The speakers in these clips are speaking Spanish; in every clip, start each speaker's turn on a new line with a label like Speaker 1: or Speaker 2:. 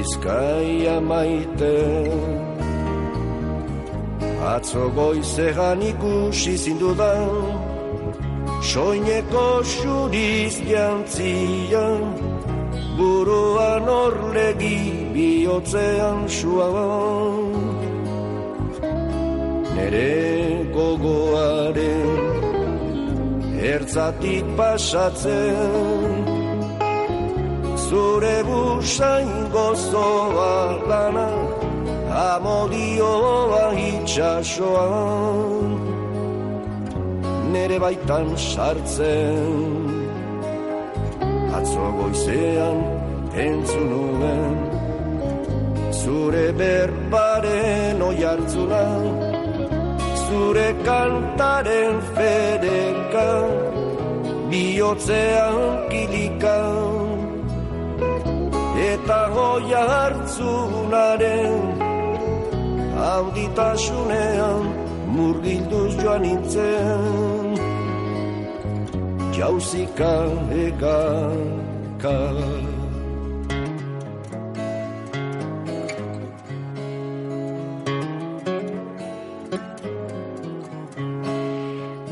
Speaker 1: Bizkaia maite. Atzo goizean ikusi zindudan Soineko xuriz jantzian Buruan orlegi bihotzean suaban. Nere gogoaren Ertzatik pasatzen zure busain gozoa lana amodioa itxasoan nere baitan sartzen atzo goizean entzunuen zure berbaren oi hartzuna zure kantaren federka bihotzean kilikan eta goia hartzunaren auditasunean murgilduz joan nintzen. Jauzika eka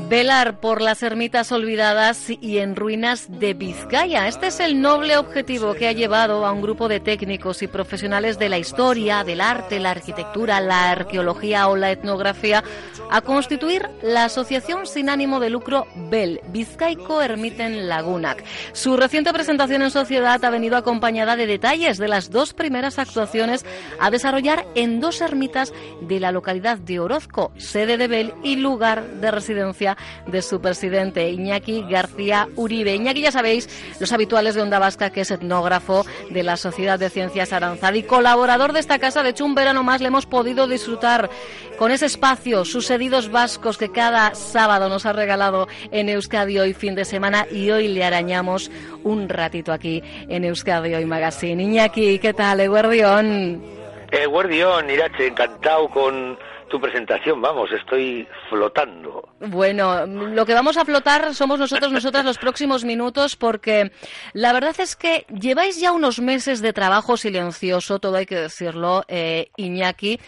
Speaker 2: Velar por las ermitas olvidadas y en ruinas de Vizcaya. Este es el noble objetivo que ha llevado a un grupo de técnicos y profesionales de la historia, del arte, la arquitectura, la arqueología o la etnografía a constituir la asociación sin ánimo de lucro BEL, Vizcaico Ermiten Lagunac. Su reciente presentación en sociedad ha venido acompañada de detalles de las dos primeras actuaciones a desarrollar en dos ermitas de la localidad de Orozco, sede de BEL y lugar de residencia de su presidente Iñaki García Uribe. Iñaki, ya sabéis, los habituales de Onda Vasca, que es etnógrafo de la Sociedad de Ciencias Aranzad y colaborador de esta casa. De hecho, un verano más le hemos podido disfrutar con ese espacio, sucedidos vascos que cada sábado nos ha regalado en Euskadi Hoy fin de semana y hoy le arañamos un ratito aquí en Euskadi Hoy Magazine. Iñaki, ¿qué tal, Eguardión?
Speaker 3: Eguardión, Irache, encantado con tu presentación, vamos, estoy flotando.
Speaker 2: Bueno, lo que vamos a flotar somos nosotros, nosotras los próximos minutos, porque la verdad es que lleváis ya unos meses de trabajo silencioso, todo hay que decirlo, eh, Iñaki,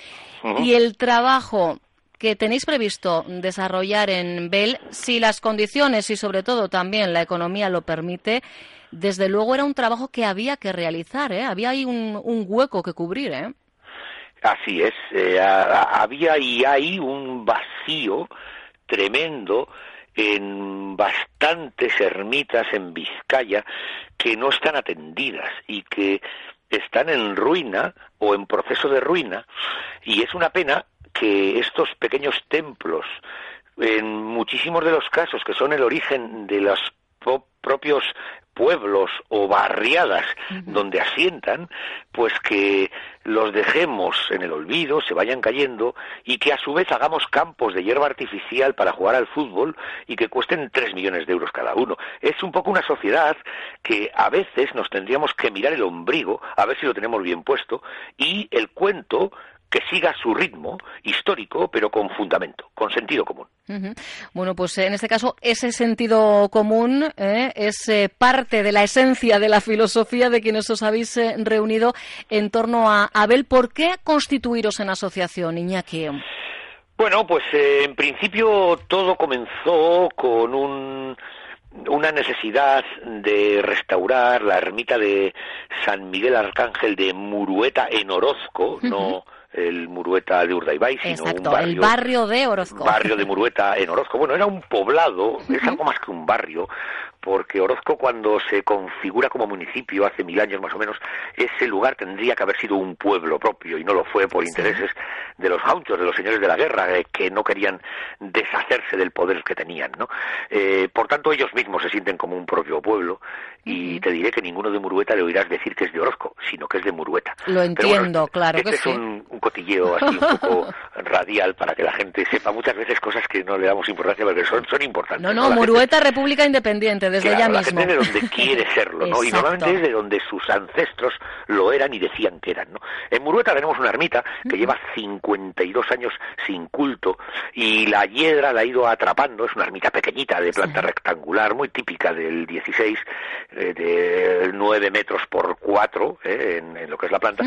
Speaker 2: y el trabajo que tenéis previsto desarrollar en Bell, si las condiciones y sobre todo también la economía lo permite, desde luego era un trabajo que había que realizar, ¿eh? había ahí un, un hueco que cubrir. ¿eh?
Speaker 3: Así es, eh, había y hay un vacío tremendo en bastantes ermitas en Vizcaya que no están atendidas y que están en ruina o en proceso de ruina. Y es una pena que estos pequeños templos en muchísimos de los casos que son el origen de los propios pueblos o barriadas donde asientan, pues que los dejemos en el olvido, se vayan cayendo y que a su vez hagamos campos de hierba artificial para jugar al fútbol y que cuesten tres millones de euros cada uno. Es un poco una sociedad que a veces nos tendríamos que mirar el ombligo a ver si lo tenemos bien puesto y el cuento que siga su ritmo histórico, pero con fundamento, con sentido común.
Speaker 2: Bueno, pues en este caso ese sentido común ¿eh? es eh, parte de la esencia de la filosofía de quienes os habéis eh, reunido en torno a Abel. ¿Por qué constituiros en asociación, Iñaki?
Speaker 3: Bueno, pues en principio todo comenzó con un una necesidad de restaurar la ermita de San Miguel Arcángel de Murueta en Orozco, no el Murueta de Urdaibai, sino un barrio,
Speaker 2: el barrio de Orozco.
Speaker 3: Barrio de Murueta en Orozco. Bueno, era un poblado, es algo más que un barrio, porque Orozco cuando se configura como municipio hace mil años más o menos, ese lugar tendría que haber sido un pueblo propio y no lo fue por intereses de los gauchos, de los señores de la guerra, eh, que no querían deshacerse del poder que tenían, ¿no? Eh, por tanto, ellos mismos se sienten como un propio pueblo y te diré que ninguno de Murueta le oirás decir que es de Orozco, sino que es de Murueta.
Speaker 2: Lo entiendo, claro
Speaker 3: este
Speaker 2: que
Speaker 3: es un, cotilleo así un poco radial para que la gente sepa muchas veces cosas que no le damos importancia porque son, son importantes.
Speaker 2: No, no, Murueta, República Independiente, desde ya mismo.
Speaker 3: La gente de donde quiere serlo, ¿no? y normalmente es de donde sus ancestros lo eran y decían que eran, ¿no? En Murueta tenemos una ermita que lleva 52 años sin culto y la hiedra la ha ido atrapando, es una ermita pequeñita de planta rectangular, muy típica del 16, eh, de 9 metros por 4 eh, en, lo que es la planta.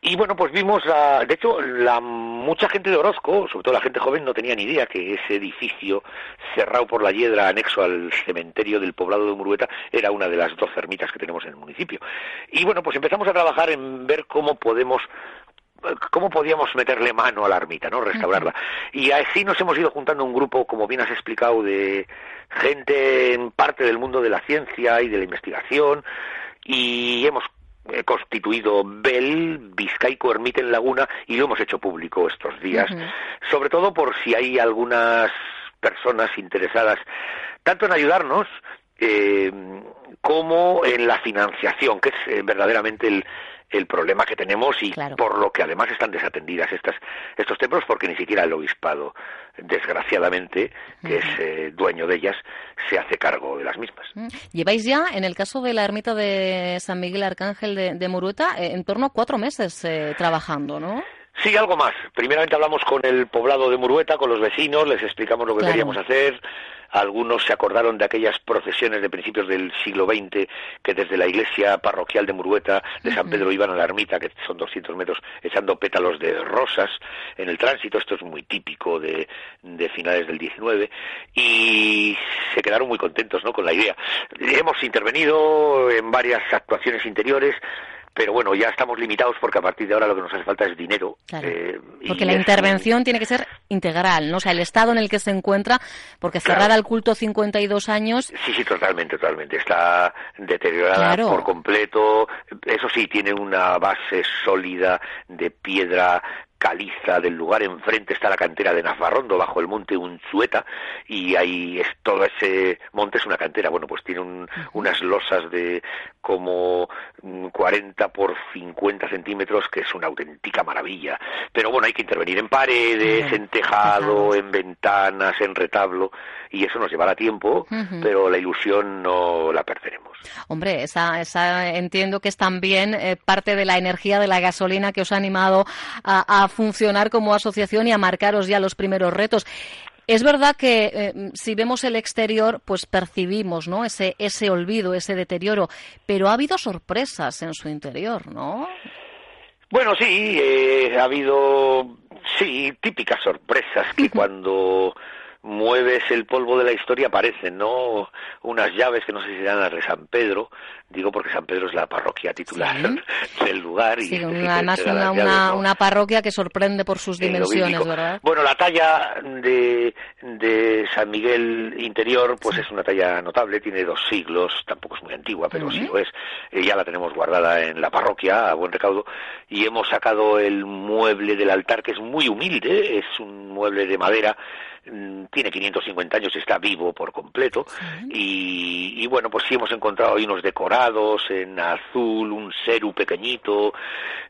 Speaker 3: Y bueno, pues vimos, la, de hecho, la mucha gente de Orozco, sobre todo la gente joven, no tenía ni idea que ese edificio cerrado por la hiedra anexo al cementerio del poblado de Murueta era una de las dos ermitas que tenemos en el municipio. Y bueno, pues empezamos a trabajar en ver cómo podemos cómo podíamos meterle mano a la ermita, ¿no? Restaurarla. Y así nos hemos ido juntando un grupo, como bien has explicado, de gente en parte del mundo de la ciencia y de la investigación y hemos constituido Bell, Vizcaico, Ermita Laguna y lo hemos hecho público estos días, sobre todo por si hay algunas personas interesadas tanto en ayudarnos eh, como en la financiación, que es eh, verdaderamente el, el problema que tenemos y por lo que además están desatendidas estas, estos templos porque ni siquiera el obispado, desgraciadamente, que es eh, dueño de ellas, se hace cargo de las mismas.
Speaker 2: Lleváis ya, en el caso de la ermita de San Miguel Arcángel de, Murueta, eh, en torno a cuatro meses eh, trabajando, ¿no?
Speaker 3: Sí, algo más. Primeramente hablamos con el poblado de Murueta, con los vecinos, les explicamos lo que queríamos hacer, algunos se acordaron de aquellas procesiones de principios del siglo XX que desde la iglesia parroquial de Murueta de San Pedro iban a la ermita, que son 200 metros, echando pétalos de rosas en el tránsito. Esto es muy típico de, de finales del XIX y se quedaron muy contentos ¿no? con la idea. Hemos intervenido en varias actuaciones interiores pero bueno, ya estamos limitados porque a partir de ahora lo que nos hace falta es dinero.
Speaker 2: Eh, porque la intervención tiene que ser integral, ¿no? O sea, el estado en el que se encuentra, porque cerrada el culto 52 años...
Speaker 3: Sí, sí, totalmente, totalmente. Está deteriorada por completo. Eso sí, tiene una base sólida de piedra caliza del lugar enfrente está la cantera de Nafarrondo bajo el monte Unzueta y ahí es todo ese monte es una cantera. Bueno pues tiene unas losas de como 40 por 50 centímetros que es una auténtica maravilla. Pero bueno hay que intervenir en paredes en tejado en ventanas en retablo y eso nos llevará tiempo pero la ilusión no la perderemos
Speaker 2: hombre esa, esa entiendo que es también eh, parte de la energía de la gasolina que os ha animado a funcionar como asociación y a marcaros ya los primeros retos. Es verdad que eh, si vemos el exterior, pues percibimos, ¿no? Ese, ese olvido, ese deterioro, pero ha habido sorpresas en su interior, ¿no?
Speaker 3: Bueno, sí, eh, ha habido, sí, típicas sorpresas que cuando mueves el polvo de la historia aparecen, ¿no? Unas llaves que no sé si dan las de San Pedro, digo porque San Pedro es la parroquia titular del lugar.
Speaker 2: y además una, una, parroquia que sorprende por sus dimensiones, ¿verdad?
Speaker 3: Bueno, la talla de, de San Miguel interior, pues es una talla notable, tiene dos siglos, tampoco es muy antigua, pero sí lo es. Eh, ya la tenemos guardada en la parroquia a buen recaudo y hemos sacado el mueble del altar que es muy humilde, es un mueble de madera tiene 550 años, está vivo por completo. Y, bueno, pues sí hemos encontrado ahí unos decorados en azul, un ceru pequeñito,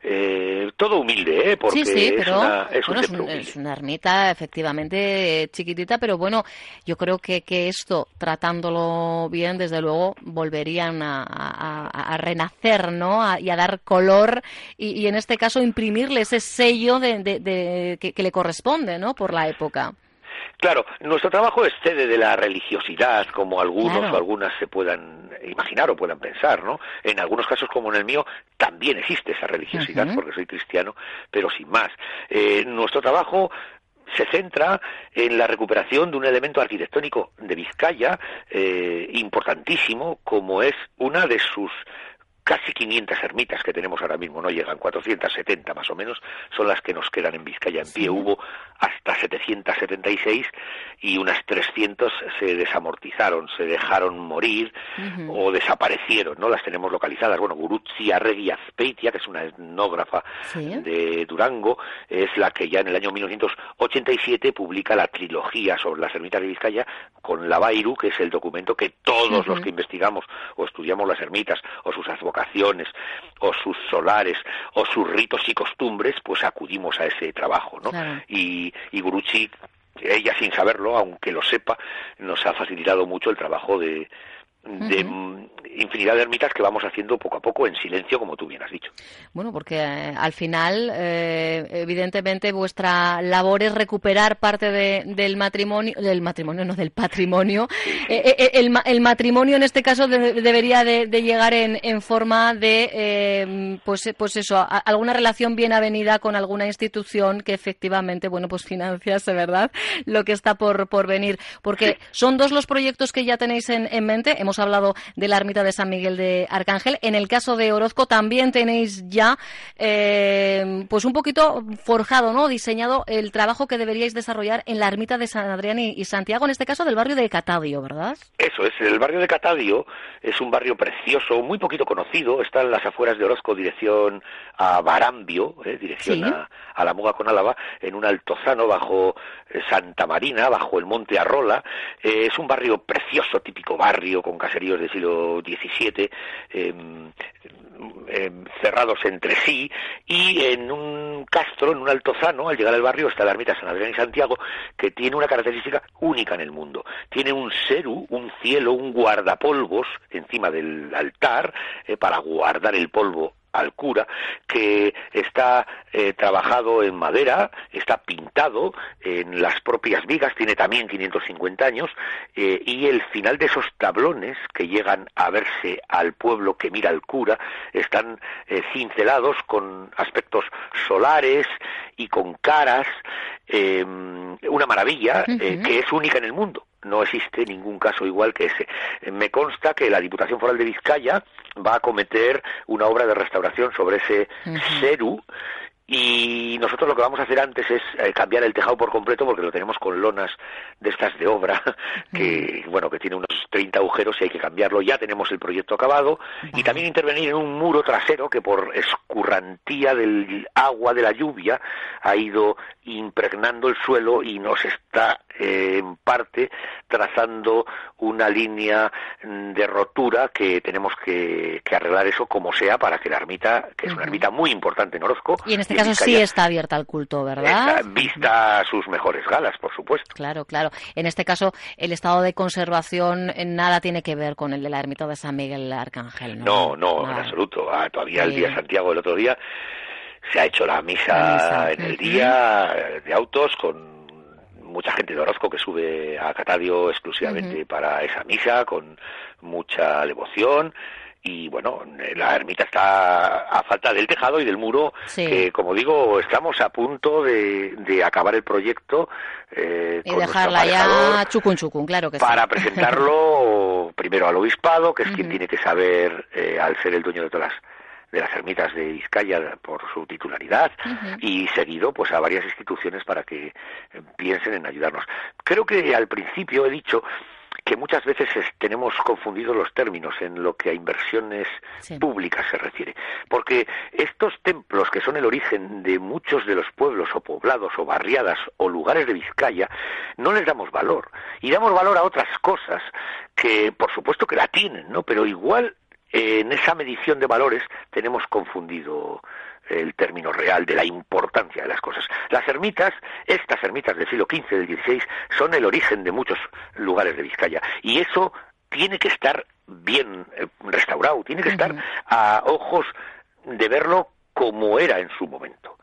Speaker 3: eh, todo humilde, ¿eh? Porque es, una,
Speaker 2: es, una ermita efectivamente chiquitita, pero bueno, yo creo que, que esto, tratándolo bien, desde luego, volverían a, renacer, ¿no? y a dar color y, en este caso imprimirle ese sello de, que, que le corresponde, ¿no? Por la época.
Speaker 3: Claro, nuestro trabajo excede de la religiosidad, como algunos o algunas se puedan imaginar o puedan pensar, ¿no? En algunos casos, como en el mío, también existe esa religiosidad, porque soy cristiano, pero sin más. Eh, nuestro trabajo se centra en la recuperación de un elemento arquitectónico de Vizcaya eh, importantísimo, como es una de sus casi 500 ermitas que tenemos ahora mismo, no llegan, 470 más o menos, son las que nos quedan en Vizcaya. En pie hubo hasta 776 y unas 300 se desamortizaron, se dejaron morir o desaparecieron, ¿no? Las tenemos localizadas. Bueno, Gurutzi Arregui Azpeitia, que es una etnógrafa de Durango, es la que ya en el año 1987 publica la trilogía sobre las ermitas de Vizcaya con la Bairu, que es el documento que todos los que investigamos o estudiamos las ermitas o sus advocaciones o sus solares o sus ritos y costumbres, pues acudimos a ese trabajo, ¿no? Y, y Guruchi, ella sin saberlo, aunque lo sepa, nos ha facilitado mucho el trabajo de, de infinidad de ermitas que vamos haciendo poco a poco en silencio, como tú bien has dicho.
Speaker 2: Bueno, porque eh, al final, eh, evidentemente, vuestra labor es recuperar parte del matrimonio, del matrimonio, no del patrimonio. Eh, el, matrimonio, en este caso, debería de, llegar en, en, forma de, pues, pues eso, alguna relación bien avenida con alguna institución que efectivamente, bueno, pues financiase, ¿verdad? Lo que está por, por venir. Porque son dos los proyectos que ya tenéis en, en mente. Hemos hablado de la ermita de San Miguel de Arcángel. En el caso de Orozco también tenéis ya, eh, pues un poquito forjado, ¿no? Diseñado el trabajo que deberíais desarrollar en la ermita de San Adrián y, Santiago, en este caso del barrio de Catadio, ¿verdad?
Speaker 3: Eso es, el barrio de Catadio es un barrio precioso, muy poquito conocido, está en las afueras de Orozco, dirección a Barambio, eh, dirección a, la Muga con Álava, en un altozano bajo eh, Santa Marina, bajo el monte Arrola. es un barrio precioso, típico barrio con caseríos del siglo XVII, em, em, cerrados entre sí, y en un castro, en un altozano, al llegar al barrio, está la ermita San Adrián y Santiago, que tiene una característica única en el mundo. Tiene un seru, un cielo, un guardapolvos encima del altar, eh, para guardar el polvo al cura, que está eh, trabajado en madera, está pintado en las propias vigas, tiene también 550 años, eh, y el final de esos tablones que llegan a verse al pueblo que mira al cura están eh, cincelados con aspectos solares y con caras, una maravilla que es única en el mundo no existe ningún caso igual que ese. Me consta que la Diputación Foral de Vizcaya va a cometer una obra de restauración sobre ese Seru y nosotros lo que vamos a hacer antes es eh, cambiar el tejado por completo porque lo tenemos con lonas de estas de obra que bueno que tiene unos 30 agujeros y hay que cambiarlo. Ya tenemos el proyecto acabado y también intervenir en un muro trasero que por escurrantía del agua de la lluvia ha ido impregnando el suelo y nos está eh, en parte trazando una línea de rotura que tenemos que, arreglar eso como sea para que la ermita que es una ermita muy importante en Orozco
Speaker 2: y en este caso sí está abierta al culto, ¿verdad?
Speaker 3: vista sus mejores galas, por supuesto.
Speaker 2: Claro, claro. En este caso, el estado de conservación nada tiene que ver con el de la ermita de San Miguel Arcángel,
Speaker 3: ¿no? No, no, en absoluto. Ah, todavía el día Santiago, el otro día, se ha hecho la misa, en el día de autos con mucha gente de Orozco que sube a Catadio exclusivamente para esa misa, con mucha devoción. Y bueno, la ermita está a falta del tejado y del muro, que como digo, estamos a punto de, de acabar el proyecto.
Speaker 2: Eh, y dejarla ya chucun chucun, claro que
Speaker 3: Para presentarlo primero al obispado, que es quien tiene que saber, eh, al ser el dueño de todas las de las ermitas de Vizcaya por su titularidad y seguido pues a varias instituciones para que piensen en ayudarnos. Creo que al principio he dicho que muchas veces tenemos confundidos los términos en lo que a inversiones públicas se refiere. Porque estos templos, que son el origen de muchos de los pueblos o poblados o barriadas o lugares de Vizcaya, no les damos valor. Y damos valor a otras cosas que, por supuesto, que la tienen, ¿no? Pero igual en esa medición de valores tenemos confundido el término real de la importancia de las cosas. Las ermitas, estas ermitas del siglo XV, del XVI, son el origen de muchos lugares de Vizcaya. Y eso tiene que estar bien eh, restaurado, tiene que estar a ojos de verlo como era en su momento.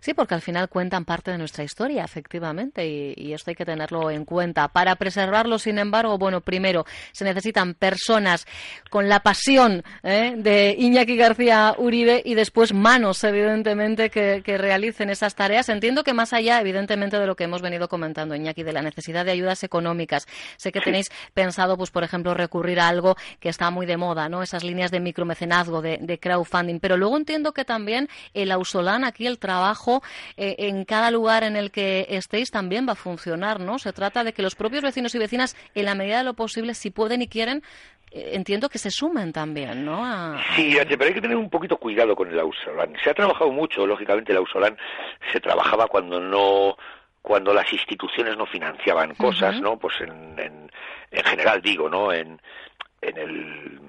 Speaker 2: Sí, porque al final cuentan parte de nuestra historia, efectivamente, y, esto hay que tenerlo en cuenta. Para preservarlo, sin embargo, bueno, primero se necesitan personas con la pasión ¿eh? de Iñaki García Uribe y después manos, evidentemente, que, realicen esas tareas. Entiendo que más allá, evidentemente, de lo que hemos venido comentando, Iñaki, de la necesidad de ayudas económicas, sé que tenéis pensado, pues, por ejemplo, recurrir a algo que está muy de moda, ¿no? Esas líneas de micromecenazgo, de, de crowdfunding, pero luego entiendo que también el Ausolán aquí el trabajo eh, en cada lugar en el que estéis también va a funcionar, ¿no? Se trata de que los propios vecinos y vecinas, en la medida de lo posible, si pueden y quieren, eh, entiendo que se sumen también, ¿no?
Speaker 3: Sí, pero hay que tener un poquito cuidado con el Ausolán. Se ha trabajado mucho, lógicamente el Ausolán se trabajaba cuando no cuando las instituciones no financiaban cosas, ¿no? Pues en, en, en general digo, ¿no? En, en el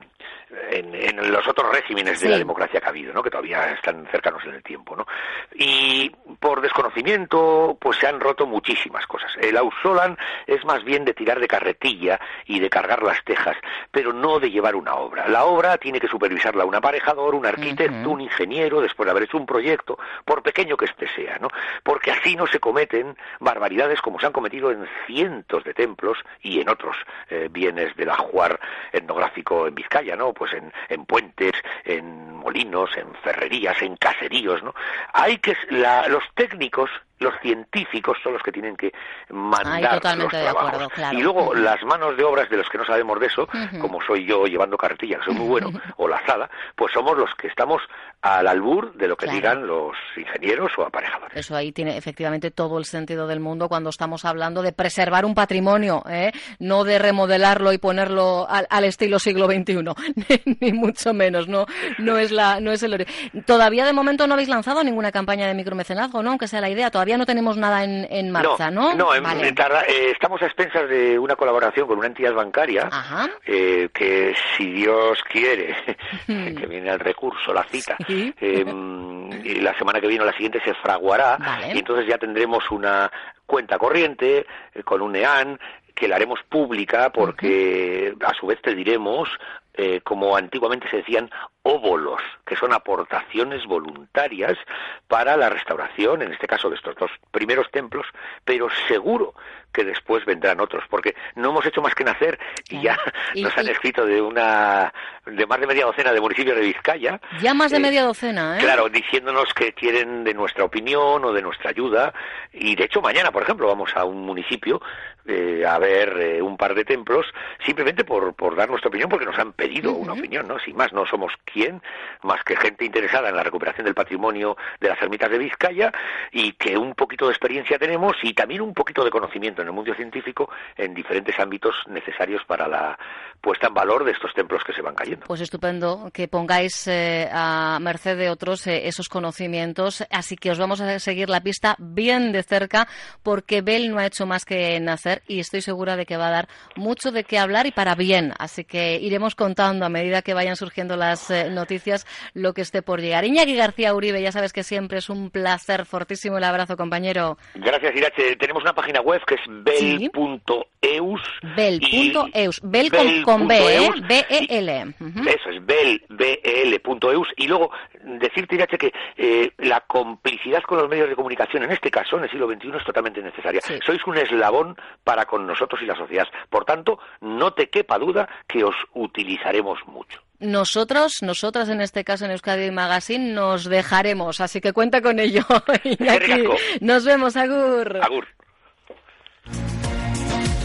Speaker 3: en, los otros regímenes de la democracia que ha habido, ¿no? que todavía están cercanos en el tiempo. ¿no? Y por desconocimiento, pues se han roto muchísimas cosas. El Ausolan es más bien de tirar de carretilla y de cargar las tejas, pero no de llevar una obra. La obra tiene que supervisarla un aparejador, un arquitecto, un ingeniero, después de haber hecho un proyecto, por pequeño que éste sea, ¿no? Porque así no se cometen barbaridades como se han cometido en cientos de templos y en otros eh, bienes del ajuar etnográfico en Vizcaya, ¿no? Pues en, en puentes, en molinos, en ferrerías, en caseríos, ¿no? Hay que los técnicos los científicos son los que tienen que mandar los trabajos. Y luego las manos de obras de los que no sabemos de eso, como soy yo llevando carretilla, que soy muy bueno, o la sala, pues somos los que estamos al albur de lo que digan los ingenieros o aparejadores.
Speaker 2: Eso ahí tiene efectivamente todo el sentido del mundo cuando estamos hablando de preservar un patrimonio, ¿eh? no de remodelarlo y ponerlo al, estilo siglo XXI, ni mucho menos, no, no es la, no es el Todavía de momento no habéis lanzado ninguna campaña de micromecenazgo, ¿no? Aunque sea la idea, todavía no tenemos nada en, en marcha, ¿no?
Speaker 3: No, eh, estamos a expensas de una colaboración con una entidad bancaria eh, que, si Dios quiere, que viene al recurso, la cita, em, y la semana que viene o la siguiente se fraguará y entonces ya tendremos una cuenta corriente eh, con un EAN que la haremos pública porque a su vez te diremos eh, como antiguamente se decían, óbolos, que son aportaciones voluntarias para la restauración, en este caso de estos dos primeros templos, pero seguro que después vendrán otros, porque no hemos hecho más que nacer y ya nos han escrito de una de más de media docena de municipios de Vizcaya.
Speaker 2: Ya más de eh, media docena, ¿eh?
Speaker 3: Claro, diciéndonos que quieren de nuestra opinión o de nuestra ayuda. Y de hecho mañana, por ejemplo, vamos a un municipio eh, a ver eh, un par de templos, simplemente por, por dar nuestra opinión, porque nos han pedido una opinión, ¿no? Sin más, no somos quién, más que gente interesada en la recuperación del patrimonio de las ermitas de Vizcaya y que un poquito de experiencia tenemos y también un poquito de conocimiento en el mundo científico en diferentes ámbitos necesarios para la puesta en valor de estos templos que se van cayendo.
Speaker 2: Pues estupendo que pongáis eh, a merced de otros eh, esos conocimientos, así que os vamos a seguir la pista bien de cerca porque Bell no ha hecho más que nacer y estoy segura de que va a dar mucho de qué hablar y para bien, así que iremos contando a medida que vayan surgiendo las eh, noticias lo que esté por llegar. Iñaki García Uribe, ya sabes que siempre es un placer, fortísimo el abrazo, compañero.
Speaker 3: Gracias, Irache. Tenemos una página web que es bel.eus.
Speaker 2: Bel.eus. Bel con, con B, ¿eh? B-E-L.
Speaker 3: Eso es, bel.eus. Y luego decirte, Irache, que eh, la complicidad con los medios de comunicación, en este caso, en el siglo XXI, es totalmente necesaria. Sois un eslabón para con nosotros y la sociedad. Por tanto, no te quepa duda que os utilizaremos mucho
Speaker 2: nosotros, nosotras en este caso en Euskadi Magazine, nos dejaremos, así que cuenta con ello. Nos vemos, Agur.
Speaker 3: Agur.